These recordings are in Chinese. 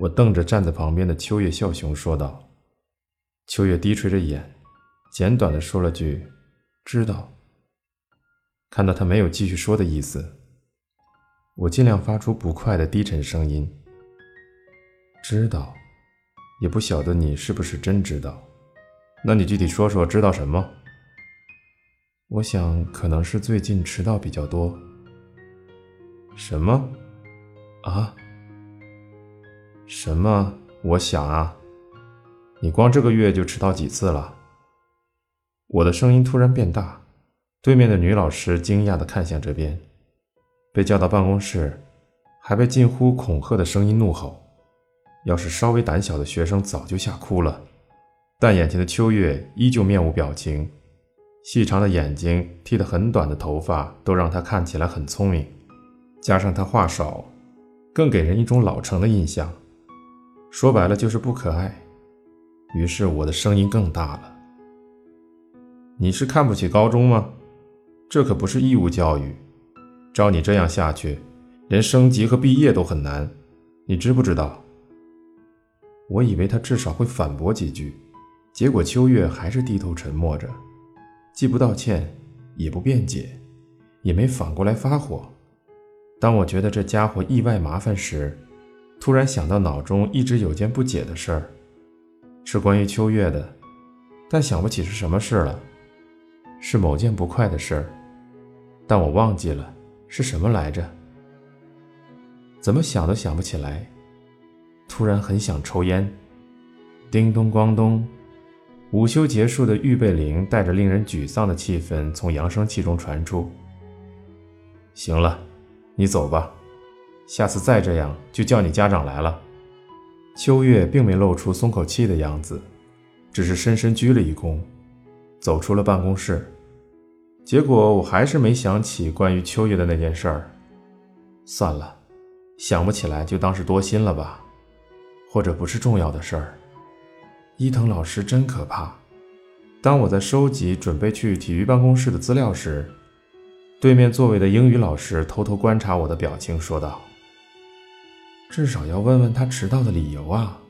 我瞪着站在旁边的秋月笑熊说道。秋月低垂着眼，简短的说了句：“知道。”看到他没有继续说的意思，我尽量发出不快的低沉声音：“知道，也不晓得你是不是真知道。那你具体说说，知道什么？”我想可能是最近迟到比较多。什么？啊？什么？我想啊，你光这个月就迟到几次了？我的声音突然变大，对面的女老师惊讶地看向这边，被叫到办公室，还被近乎恐吓的声音怒吼。要是稍微胆小的学生早就吓哭了，但眼前的秋月依旧面无表情。细长的眼睛，剃得很短的头发，都让她看起来很聪明。加上她话少，更给人一种老成的印象。说白了就是不可爱。于是我的声音更大了：“你是看不起高中吗？这可不是义务教育。照你这样下去，连升级和毕业都很难。你知不知道？”我以为他至少会反驳几句，结果秋月还是低头沉默着。既不道歉，也不辩解，也没反过来发火。当我觉得这家伙意外麻烦时，突然想到脑中一直有件不解的事儿，是关于秋月的，但想不起是什么事了。是某件不快的事儿，但我忘记了是什么来着。怎么想都想不起来。突然很想抽烟。叮咚咣咚。午休结束的预备铃带着令人沮丧的气氛从扬声器中传出。行了，你走吧，下次再这样就叫你家长来了。秋月并没露出松口气的样子，只是深深鞠了一躬，走出了办公室。结果我还是没想起关于秋月的那件事儿。算了，想不起来就当是多心了吧，或者不是重要的事儿。伊藤老师真可怕。当我在收集准备去体育办公室的资料时，对面座位的英语老师偷偷观察我的表情，说道：“至少要问问他迟到的理由啊。”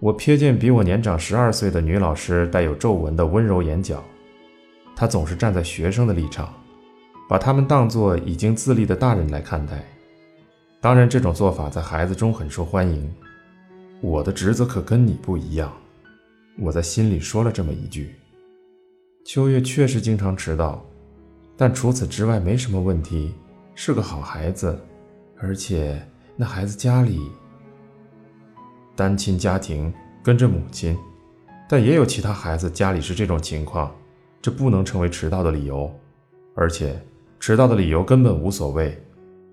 我瞥见比我年长十二岁的女老师带有皱纹的温柔眼角，她总是站在学生的立场，把他们当作已经自立的大人来看待。当然，这种做法在孩子中很受欢迎。我的职责可跟你不一样，我在心里说了这么一句。秋月确实经常迟到，但除此之外没什么问题，是个好孩子。而且那孩子家里单亲家庭，跟着母亲，但也有其他孩子家里是这种情况，这不能成为迟到的理由。而且迟到的理由根本无所谓。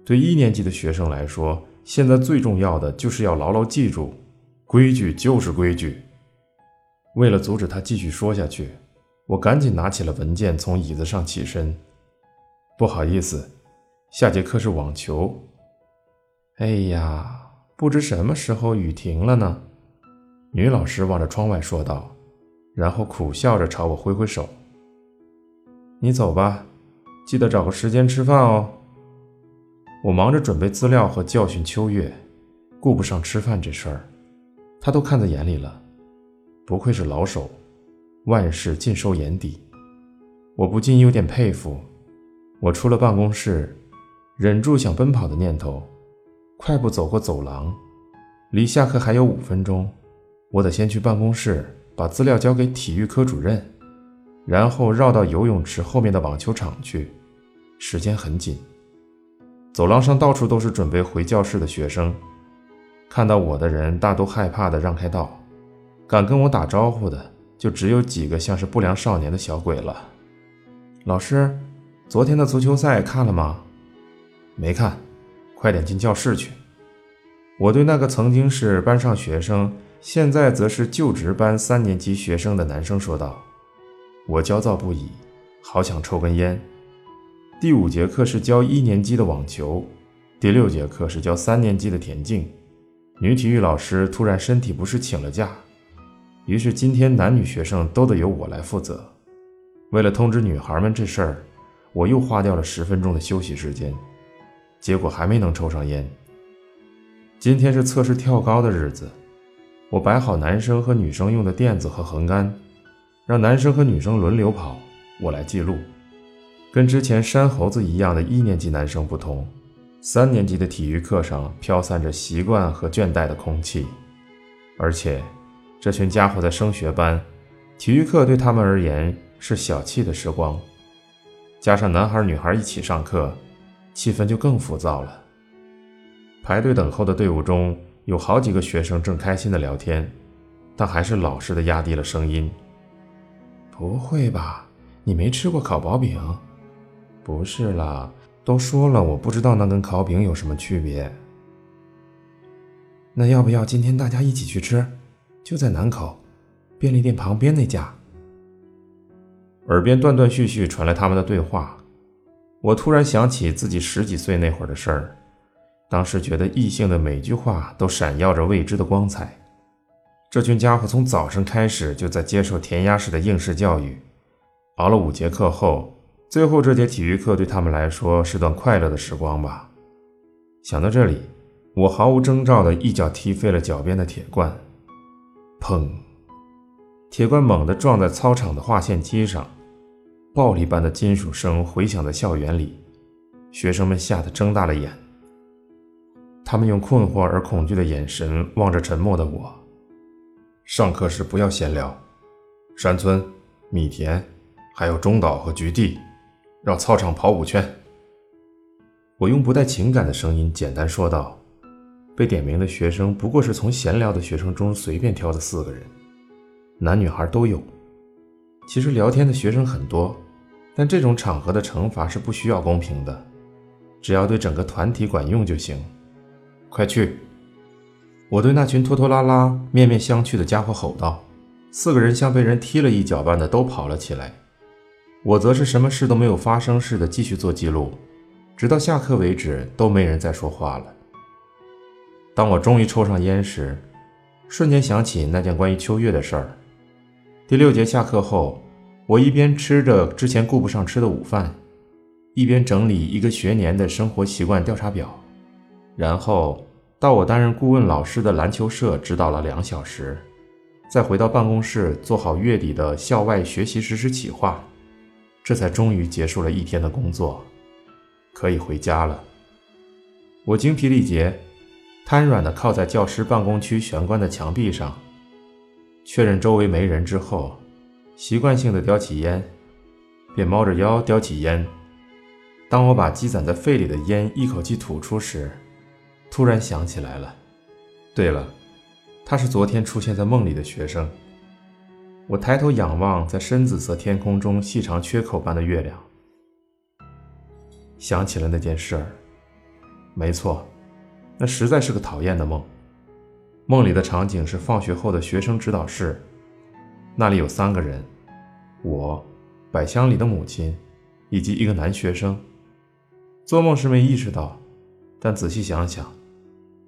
对一年级的学生来说，现在最重要的就是要牢牢记住。规矩就是规矩。为了阻止他继续说下去，我赶紧拿起了文件，从椅子上起身。不好意思，下节课是网球。哎呀，不知什么时候雨停了呢？女老师望着窗外说道，然后苦笑着朝我挥挥手：“你走吧，记得找个时间吃饭哦。”我忙着准备资料和教训秋月，顾不上吃饭这事儿。他都看在眼里了，不愧是老手，万事尽收眼底。我不禁有点佩服。我出了办公室，忍住想奔跑的念头，快步走过走廊，离下课还有五分钟，我得先去办公室把资料交给体育科主任，然后绕到游泳池后面的网球场去。时间很紧，走廊上到处都是准备回教室的学生。看到我的人大都害怕的让开道，敢跟我打招呼的就只有几个像是不良少年的小鬼了。老师，昨天的足球赛看了吗？没看，快点进教室去。我对那个曾经是班上学生，现在则是就职班三年级学生的男生说道。我焦躁不已，好想抽根烟。第五节课是教一年级的网球，第六节课是教三年级的田径。女体育老师突然身体不适请了假，于是今天男女学生都得由我来负责。为了通知女孩们这事儿，我又花掉了十分钟的休息时间，结果还没能抽上烟。今天是测试跳高的日子，我摆好男生和女生用的垫子和横杆，让男生和女生轮流跑，我来记录。跟之前山猴子一样的一年级男生不同，三年级的体育课上飘散着习惯和倦怠的空气，而且这群家伙在升学班，体育课对他们而言是小憩的时光，加上男孩女孩一起上课，气氛就更浮躁了。排队等候的队伍中有好几个学生正开心的聊天，但还是老实的压低了声音：“不会吧？你没吃过烤薄饼？不是啦，都说了，我不知道那跟烤饼有什么区别。那要不要今天大家一起去吃？就在南口便利店旁边那家。”耳边断断续续传来他们的对话，我突然想起自己十几岁那会儿的事儿。当时觉得异性的每句话都闪耀着未知的光彩。这群家伙从早晨开始就在接受填鸭式的应试教育，熬了五节课后，最后这节体育课对他们来说是段快乐的时光吧。想到这里，我毫无征兆地一脚踢飞了脚边的铁罐，砰！铁罐猛地撞在操场的划线机上，暴力般的金属声回响在校园里，学生们吓得睁大了眼。他们用困惑而恐惧的眼神望着沉默的我。上课时不要闲聊，山村、米田，还有中岛和菊地，绕操场跑五圈。我用不带情感的声音简单说道。被点名的学生不过是从闲聊的学生中随便挑的四个人，男女孩都有。其实聊天的学生很多，但这种场合的惩罚是不需要公平的，只要对整个团体管用就行。快去！我对那群拖拖拉拉、面面相觑的家伙吼道。四个人像被人踢了一脚般的都跑了起来，我则是什么事都没有发生似的继续做记录，直到下课为止都没人再说话了。当我终于抽上烟时，瞬间想起那件关于秋月的事儿。第六节下课后，我一边吃着之前顾不上吃的午饭，一边整理一个学年的生活习惯调查表。然后到我担任顾问老师的篮球社指导了两小时，再回到办公室做好月底的校外学习实施企划，这才终于结束了一天的工作，可以回家了。我精疲力竭，瘫软地靠在教师办公区玄关的墙壁上，确认周围没人之后，习惯性的叼起烟，便猫着腰叼起烟。当我把积攒在肺里的烟一口气吐出时，突然想起来了，对了，他是昨天出现在梦里的学生。我抬头仰望在深紫色天空中细长缺口般的月亮，想起了那件事儿。没错，那实在是个讨厌的梦。梦里的场景是放学后的学生指导室，那里有三个人：我、百香里的母亲，以及一个男学生。做梦时没意识到，但仔细想想。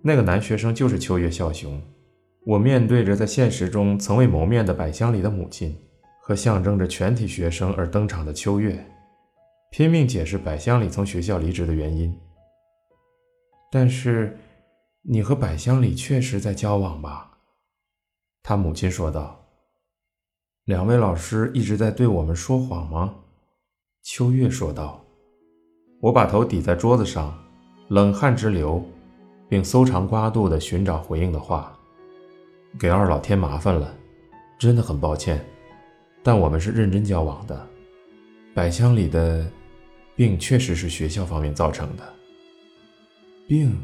那个男学生就是秋月孝雄。我面对着在现实中从未谋面的百香里的母亲，和象征着全体学生而登场的秋月，拼命解释百香里从学校离职的原因。但是，你和百香里确实在交往吧？他母亲说道。两位老师一直在对我们说谎吗？秋月说道。我把头抵在桌子上，冷汗直流。并搜肠刮肚地寻找回应的话，给二老添麻烦了，真的很抱歉。但我们是认真交往的。百香里的病确实是学校方面造成的。病？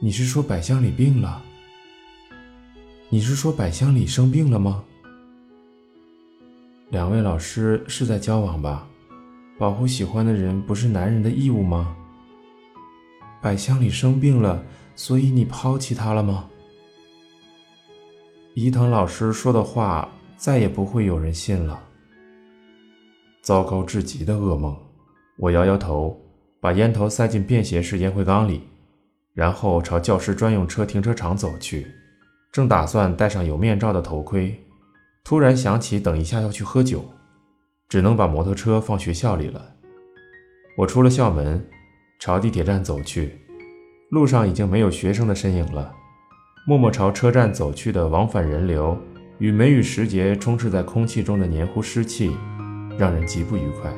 你是说百香里病了？你是说百香里生病了吗？两位老师是在交往吧？保护喜欢的人不是男人的义务吗？百香里生病了，所以你抛弃他了吗？伊藤老师说的话再也不会有人信了。糟糕至极的噩梦。我摇摇头，把烟头塞进便携式烟灰缸里，然后朝教师专用车停车场走去。正打算戴上有面罩的头盔，突然想起等一下要去喝酒，只能把摩托车放学校里了。我出了校门。朝地铁站走去，路上已经没有学生的身影了。默默朝车站走去的往返人流与梅雨时节充斥在空气中的黏糊湿气，让人极不愉快。